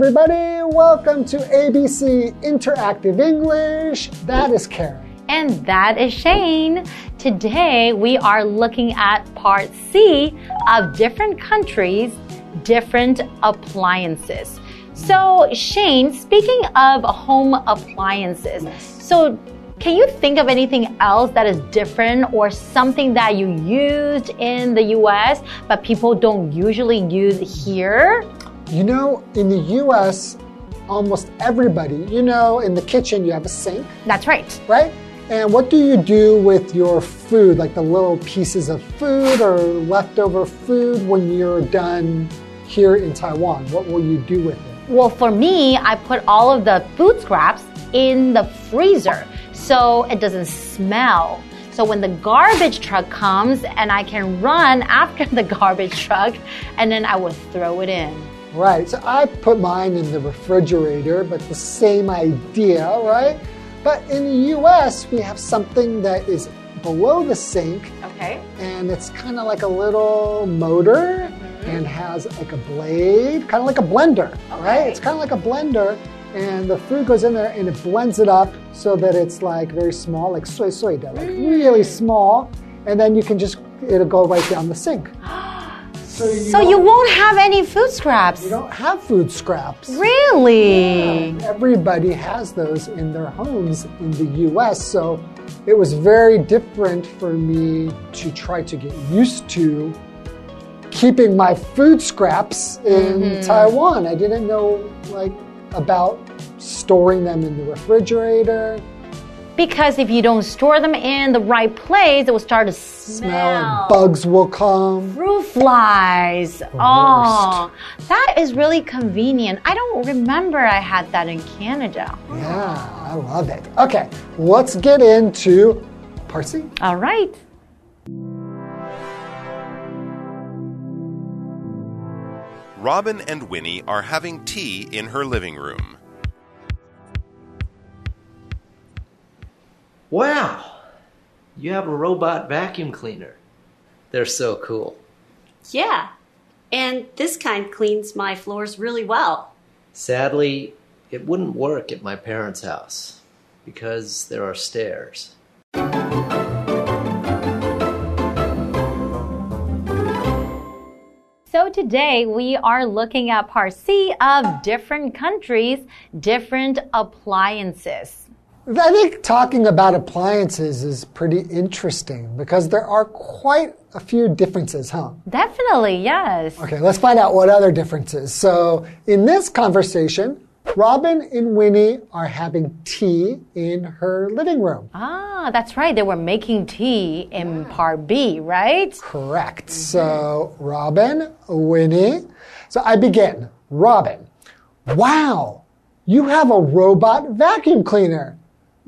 Everybody. Welcome to ABC Interactive English. That is Karen. And that is Shane. Today we are looking at part C of different countries, different appliances. So, Shane, speaking of home appliances, so can you think of anything else that is different or something that you used in the US but people don't usually use here? You know, in the US, almost everybody, you know, in the kitchen you have a sink, That's right. right? And what do you do with your food, like the little pieces of food or leftover food when you're done here in Taiwan? What will you do with it? Well, for me, I put all of the food scraps in the freezer so it doesn't smell. So when the garbage truck comes and I can run after the garbage truck and then I will throw it in. Right, so I put mine in the refrigerator, but the same idea, right? But in the US, we have something that is below the sink Okay. and it's kind of like a little motor mm-hmm. and has like a blade, kind of like a blender, right? It's kind of like a blender, and the food goes in there and it blends it up so that it's like very small, like soy soy dough, like mm. really small, and then you can just it'll go right down the sink. So you, So you won't have any food scraps. you don't have food scraps. Really? Everybody has those in their homes in the US, so it was very different for me to try to get used to keeping my food scraps in mm-hmm. Taiwan. I didn't know like about storing them in the refrigerator, Because if you don't store them in the right place, it will start to smell. smell bugs will come. Fruit flies. Oh, that is really convenient. I don't remember I had that in Canada. Yeah, I love it. Okay, let's get into part C. All right. Robin and Winnie are having tea in her living room. Wow! You have a robot vacuum cleaner. They're so cool. Yeah, and this kind cleans my floors really well. Sadly, it wouldn't work at my parents' house because there are stairs. So today we are looking at part C of different countries, different appliances. I think talking about appliances is pretty interesting because there are quite a few differences, huh? Definitely, yes. Okay, let's find out what other differences. So, in this conversation, Robin and Winnie are having tea in her living room. Ah, that's right. They were making tea in part B, right? Correct. So, Robin, Winnie. So, I begin. Robin, wow, you have a robot vacuum cleaner.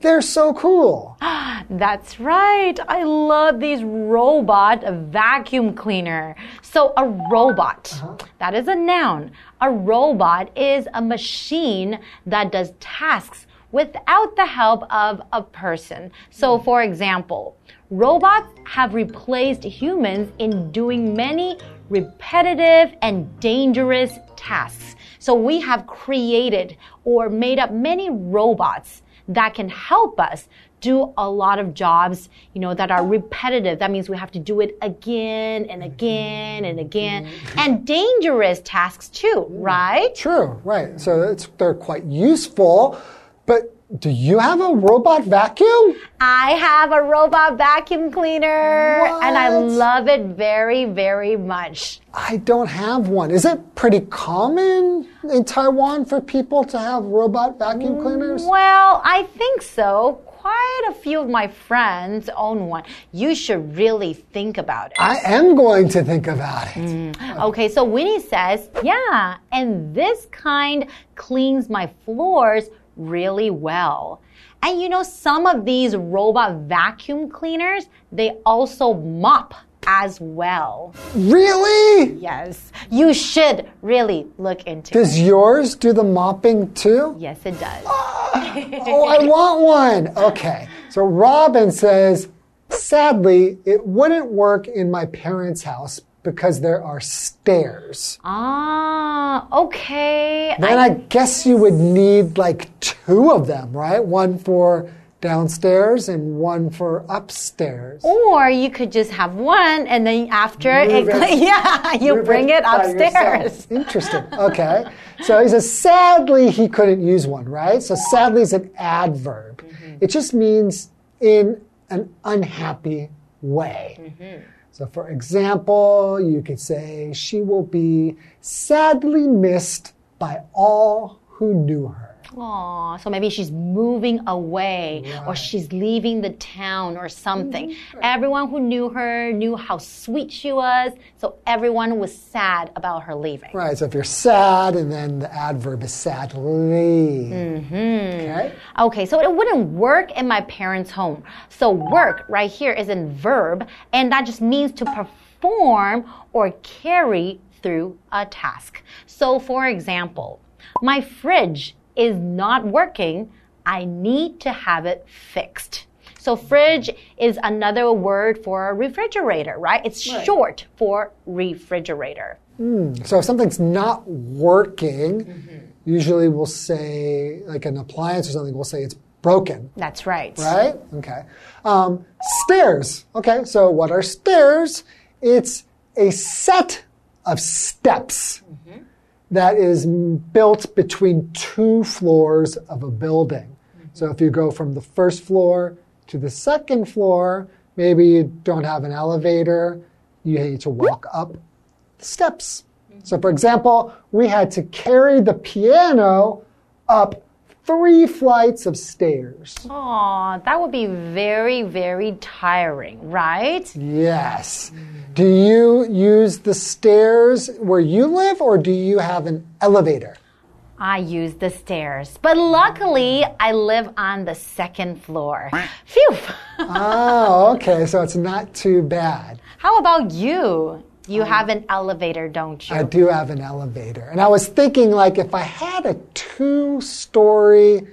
They're so cool. That's right. I love these robot vacuum cleaner. So a robot, uh-huh. that is a noun. A robot is a machine that does tasks without the help of a person. So hmm. for example, robots have replaced humans in doing many repetitive and dangerous tasks. So we have created or made up many robots that can help us do a lot of jobs, you know, that are repetitive. That means we have to do it again and again and again. Mm-hmm. And dangerous tasks too, mm-hmm. right? True, right. So, it's, they're quite useful. But do you have a robot vacuum? I have a robot vacuum cleaner and I love it very, very much. I don't have one. Is it pretty common in Taiwan for people to have robot vacuum cleaners? Well, I think so. Quite a few of my friends own one. You should really think about it. I am going to think about it. Mm. Okay, so Winnie says, yeah, and this kind cleans my floors really well. And you know, some of these robot vacuum cleaners, they also mop as well. Really? Yes, you should really look into it. Does yours do the mopping too? Yes, it does. Ah! Oh, I want one. Okay. So Robin says, sadly, it wouldn't work in my parents' house because there are stairs. Ah, okay. Then I guess you would need like two of them, right? One for downstairs and one for upstairs. Or you could just have one and then after it, it- yeah, you bring it by upstairs. Interesting. Okay. So he says, sadly, he couldn't use one, right? So sadly is an adverb. Mm-hmm. It just means in an unhappy way. Mm-hmm. So, for example, you could say, she will be sadly missed by all who knew her. Aw, so maybe she's moving away or she's leaving the town or something. Mm-hmm, everyone who knew her knew how sweet she was, so everyone was sad about her leaving. Right. So, if you're sad, and then the adverb is sadly. Mm-hmm. Okay. Okay, so it wouldn't work in my parents' home. So work right here is in verb, and that just means to perform or carry through a task. So for example, my fridge is not working. I need to have it fixed. So fridge is another word for refrigerator, right? It's short for refrigerator. Hmm. So if something's not working, mm-hmm. usually we'll say, like an appliance or something, we'll say it's broken, That's right. right? Okay. Um, stairs. Okay, so what are stairs? It's a set of steps mm-hmm. That is built between two floors of a building. So if you go from the first floor to the second floor, maybe you don't have an elevator, you need to walk up the steps. So, for example, we had to carry the piano up three flights of stairs. Aw, that would be very, very tiring, right? Yes. Do you use the stairs where you live or do you have an elevator? I use the stairs, but luckily I live on the second floor. Phew! Oh, okay. So it's not too bad. How about you? You um, have an elevator, don't you? I do have an elevator. And I was thinking, like, if I had a two story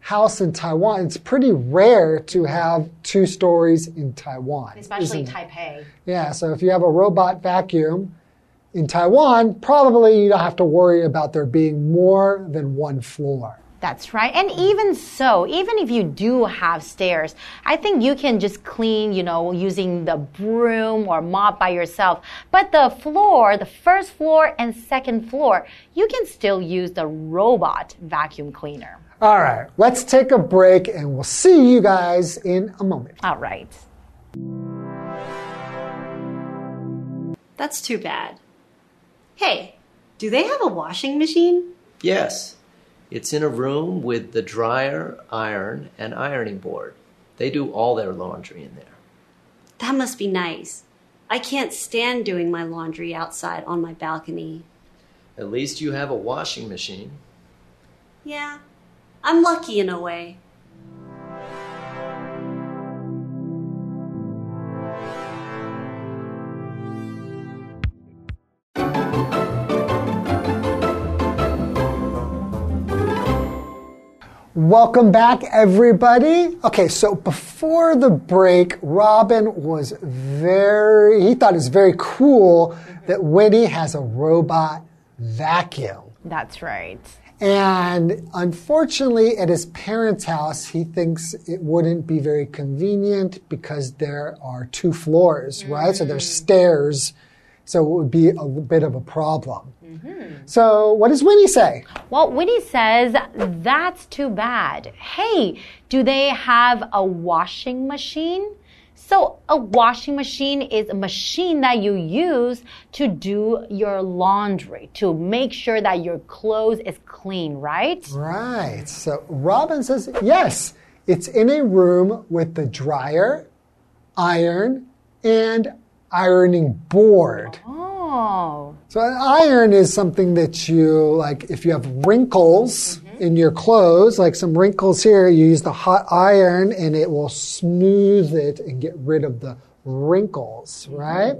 house in Taiwan, it's pretty rare to have two stories in Taiwan. Especially it? Taipei. Yeah, so if you have a robot vacuum in Taiwan, probably you don't have to worry about there being more than one floor. That's right. And even so, even if you do have stairs, I think you can just clean, you know, using the broom or mop by yourself. But the floor, the first floor and second floor, you can still use the robot vacuum cleaner. All right, let's take a break and we'll see you guys in a moment. All right. That's too bad. Hey, do they have a washing machine? Yes. It's in a room with the dryer, iron, and ironing board. They do all their laundry in there. That must be nice. I can't stand doing my laundry outside on my balcony. At least you have a washing machine. Yeah, I'm lucky in a way. Welcome back, everybody. Okay, so before the break, Robin was very, he thought it was very cool that Winnie has a robot vacuum. That's right. And unfortunately, at his parents' house, he thinks it wouldn't be very convenient because there are two floors, right? So there's mm. stairs. So it would be a bit of a problem. Mm-hmm. So what does Winnie say? Well, Winnie says, that's too bad. Hey, do they have a washing machine? So, a washing machine is a machine that you use to do your laundry, to make sure that your clothes is clean, right? Right. So Robin says, yes, it's in a room with the dryer, iron, and ironing board. Oh, So an iron is something that you like if you have wrinkles in your clothes, like some wrinkles here, you use the hot iron and it will smooth it and get rid of the wrinkles, right?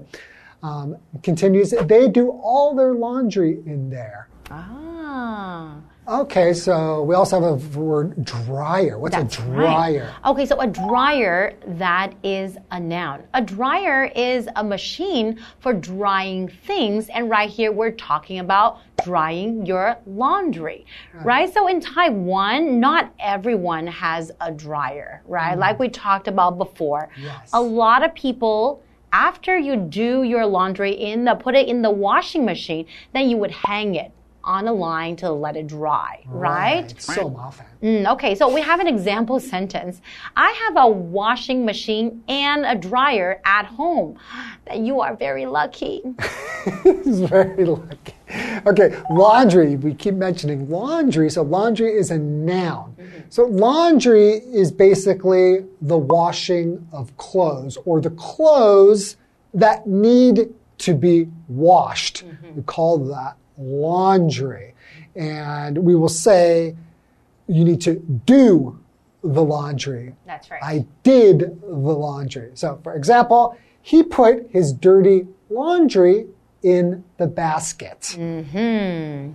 Um, continues, they do all their laundry in there. ah. Okay, so we also have a word dryer. What's That's a right. dryer? Okay, so a dryer, that is a noun. A dryer is a machine for drying things. And right here, we're talking about drying your laundry, right? So in Taiwan, not everyone has a dryer, right? Mm. Like we talked about before. Yes. A lot of people. After you do your laundry in the put it in the washing machine, then you would hang it on a line to let it dry, right? So 麻烦. Mm, okay, so we have an example sentence. I have a washing machine and a dryer at home. That you are very lucky. He's very lucky. Okay, laundry. We keep mentioning laundry. So, laundry is a noun. So, laundry is basically the washing of clothes or the clothes that need to be washed. We call that laundry. And we will say, you need to do the laundry. That's right. I did the laundry. So, for example, he put his dirty laundry in the basket. Hmm.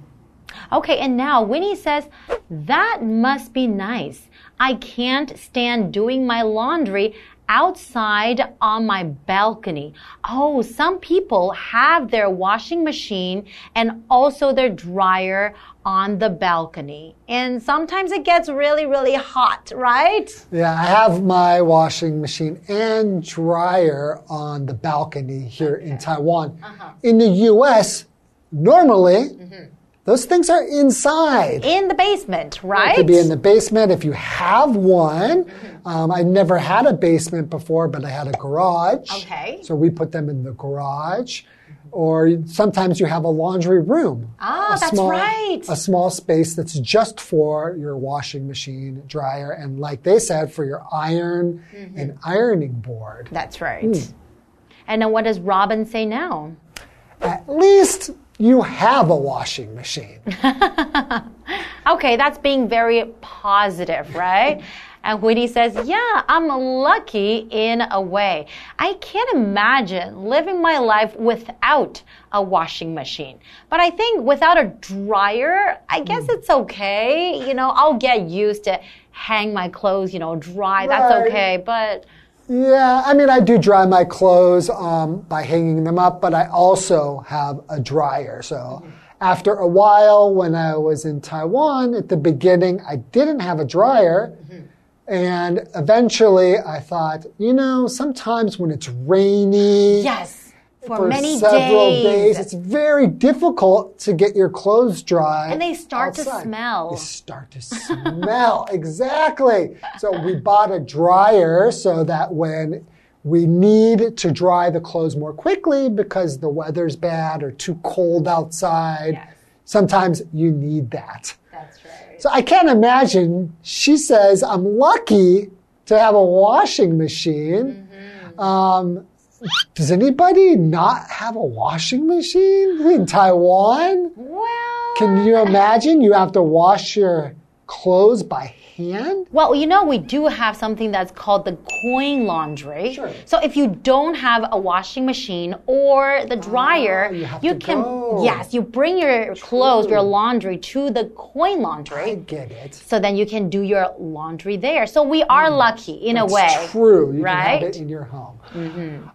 Okay, and now Winnie says, That must be nice. I can't stand doing my laundry outside on my balcony. Oh, some people have their washing machine and also their dryer on the balcony. And sometimes it gets really, really hot, right? Yeah, I have my washing machine and dryer on the balcony here in Taiwan. Uh-huh. In the US, normally, mm-hmm. Those things are inside. In the basement, It right? could be in the basement if you have one. Um, I never had a basement before, but I had a garage. Okay. So we put them in the garage. Or sometimes you have a laundry room. Ah, that's small, right. A small space that's just for your washing machine, dryer, and like they said, for your iron Mm-hmm. and ironing board. That's right. And then what does Robin say now? At least you have a washing machine. Okay, that's being very positive, right? And Winnie says, Yeah, I'm lucky in a way. I can't imagine living my life without a washing machine. But I think without a dryer, I guess hmm. it's okay. You know, I'll get used to hang my clothes, you know, dry. That's okay. But Yeah, I mean, I do dry my clothes um, by hanging them up, but I also have a dryer. So after a while, when I was in Taiwan at the beginning, I didn't have a dryer. And eventually I thought, you know, sometimes when it's rainy, yes, for, for many several days. days, it's very difficult to get your clothes dry. And they start to smell. They start to smell. exactly. So we bought a dryer so that when we need to dry the clothes more quickly because the weather's bad or too cold outside, Yes. sometimes you need that. That's right. So I can't imagine. She says, I'm lucky to have a washing machine. Mm-hmm. Um, does anybody not have a washing machine in Taiwan? Well, Can you imagine you have to wash your clothes by hand? Well, you know, we do have something that's called the coin laundry. Sure. So if you don't have a washing machine or the dryer, Ah, you have to can go. yes, you bring your clothes, your laundry to the coin laundry. I get it. So then you can do your laundry there. So we are lucky in a way. true. You right? can have it in your home.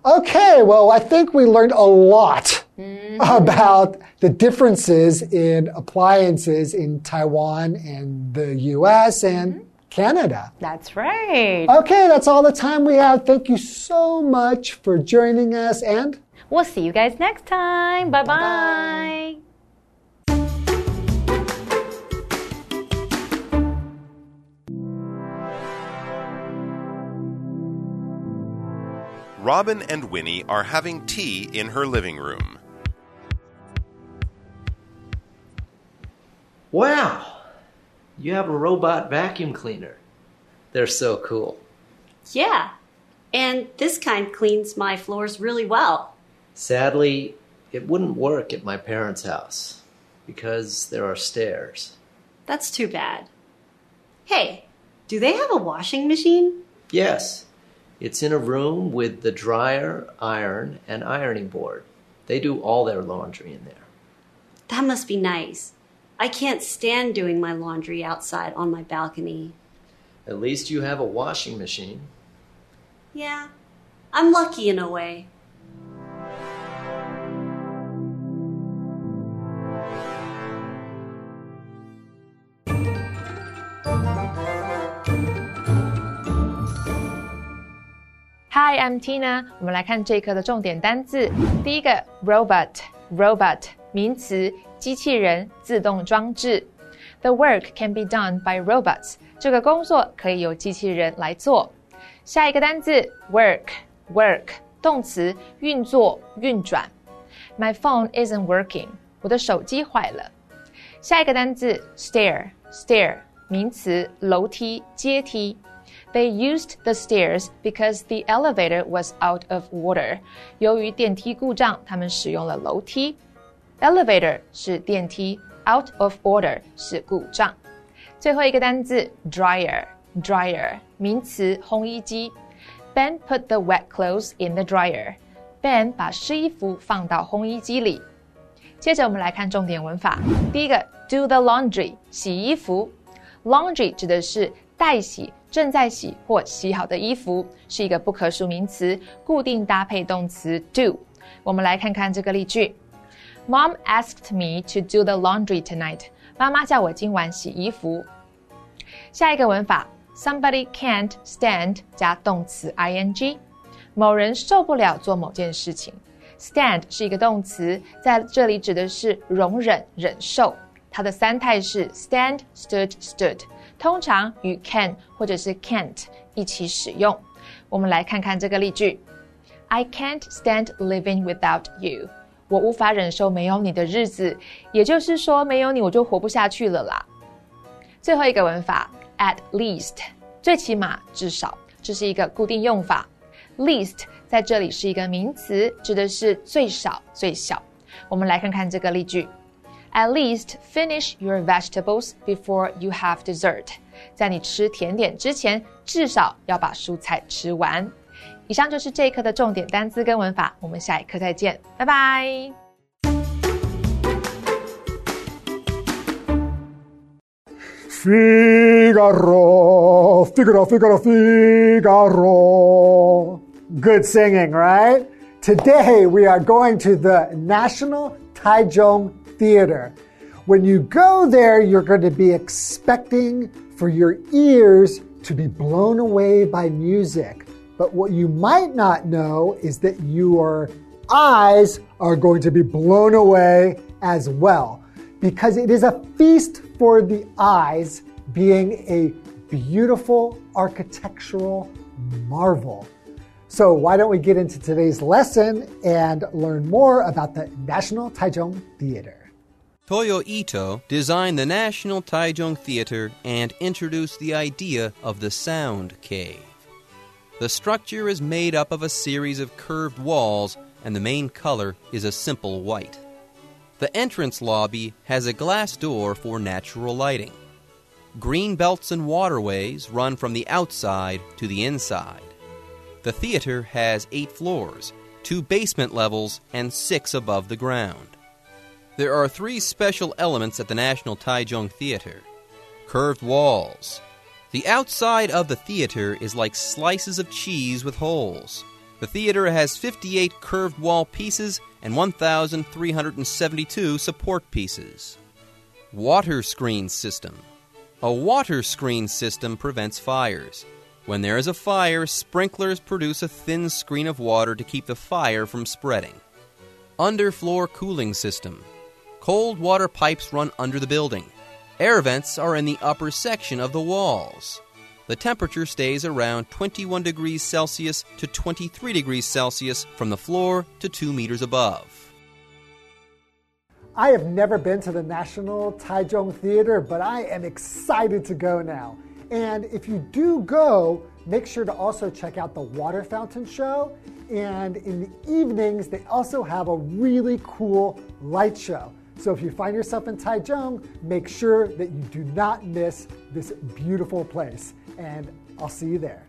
Okay, well, I think we learned a lot Mm-hmm. about the differences in appliances in Taiwan and the US and mm-hmm. Canada. That's right. Okay, that's all the time we have. Thank you so much for joining us and We'll see you guys next time. Bye bye. Robin and Winnie are having tea in her living room. Wow! You have a robot vacuum cleaner. They're so cool. Yeah. And this kind cleans my floors really well. Sadly, it wouldn't work at my parents' house because there are stairs. That's too bad. Hey, do they have a washing machine? Yes, it's in a room with the dryer, iron, and ironing board. They do all their laundry in there. That must be nice. I can't stand doing my laundry outside on my balcony. At least you have a washing machine. Yeah, I'm lucky in a way. Hi, I'm Tina。我们来看这一课的重点单字。第一个，robot，robot，名词， 机器人、自动装置。The work can be done by robots。这个工作可以由机器人来做。下一个单字，work，work，动词，运作、运转。My phone isn't working。我的手机坏了。下一个单字，stair，stair，名词，楼梯、阶梯。They used the stairs because the elevator was out of order. 由于电梯故障，他们使用了楼梯。 Elevator 是电梯，out of order 是故障。最后一个单词 dryer，dryer 名词，烘衣机。Ben put the wet clothes in the dryer. Ben 把湿衣服放到烘衣机里。接着我们来看重点文法。第一个，do the laundry，洗衣服。Laundry 指的是待洗。正在洗或洗好的衣服是一个不可数名词，固定搭配动词 do。我们来看看这个例句 ：Mom asked me to do the laundry tonight。妈妈叫我今晚洗衣服。下一个文法：Somebody can't stand 加动词 ing。某人受不了做某件事情。Stand 是一个动词，在这里指的是容忍、忍受。它的三态是 stand、stood、stood。通常与 can 或者是 can't 一起使用。我们来看看这个例句：I can't stand living without you。 我无法忍受没有你的日子，也就是说，没有你我就活不下去了啦。最后一个文法，at least，最起码、至少，这是一个固定用法。least 在这里是一个名词，指的是最少、最小。我们来看看这个例句。At least finish your vegetables before you have dessert。在你吃甜点之前，至少要把蔬菜吃完。以上就是这一课的重点单词跟文法，我们下一课再见，拜拜。Figaro, Figaro, Figaro, Figaro. Good singing, right? Today we are going to the National Taichung theater. When you go there, you're going to be expecting for your ears to be blown away by music. But what you might not know is that your eyes are going to be blown away as well. Because it is a feast for the eyes, being a beautiful architectural marvel. So, why don't we get into today's lesson and learn more about the National Taichung Theater? Toyo Ito designed the National Taichung Theater and introduced the idea of the sound cave. The structure is made up of a series of curved walls, and the main color is a simple white. The entrance lobby has a glass door for natural lighting. Green belts and waterways run from the outside to the inside. The theater has eight floors, two basement levels, and six above the ground. There are three special elements at the National Taichung Theater curved walls. The outside of the theater is like slices of cheese with holes. The theater has 58 curved wall pieces and 1,372 support pieces. Water screen system. A water screen system prevents fires. When there is a fire, sprinklers produce a thin screen of water to keep the fire from spreading. Underfloor cooling system. Cold water pipes run under the building. Air vents are in the upper section of the walls. The temperature stays around 21 degrees Celsius to 23 degrees Celsius from the floor to 2 meters above. I have never been to the National Taichung Theater, but I am excited to go now. And if you do go, make sure to also check out the water fountain show. And in the evenings, they also have a really cool light show. So if you find yourself in Taichung, make sure that you do not miss this beautiful place. And I'll see you there.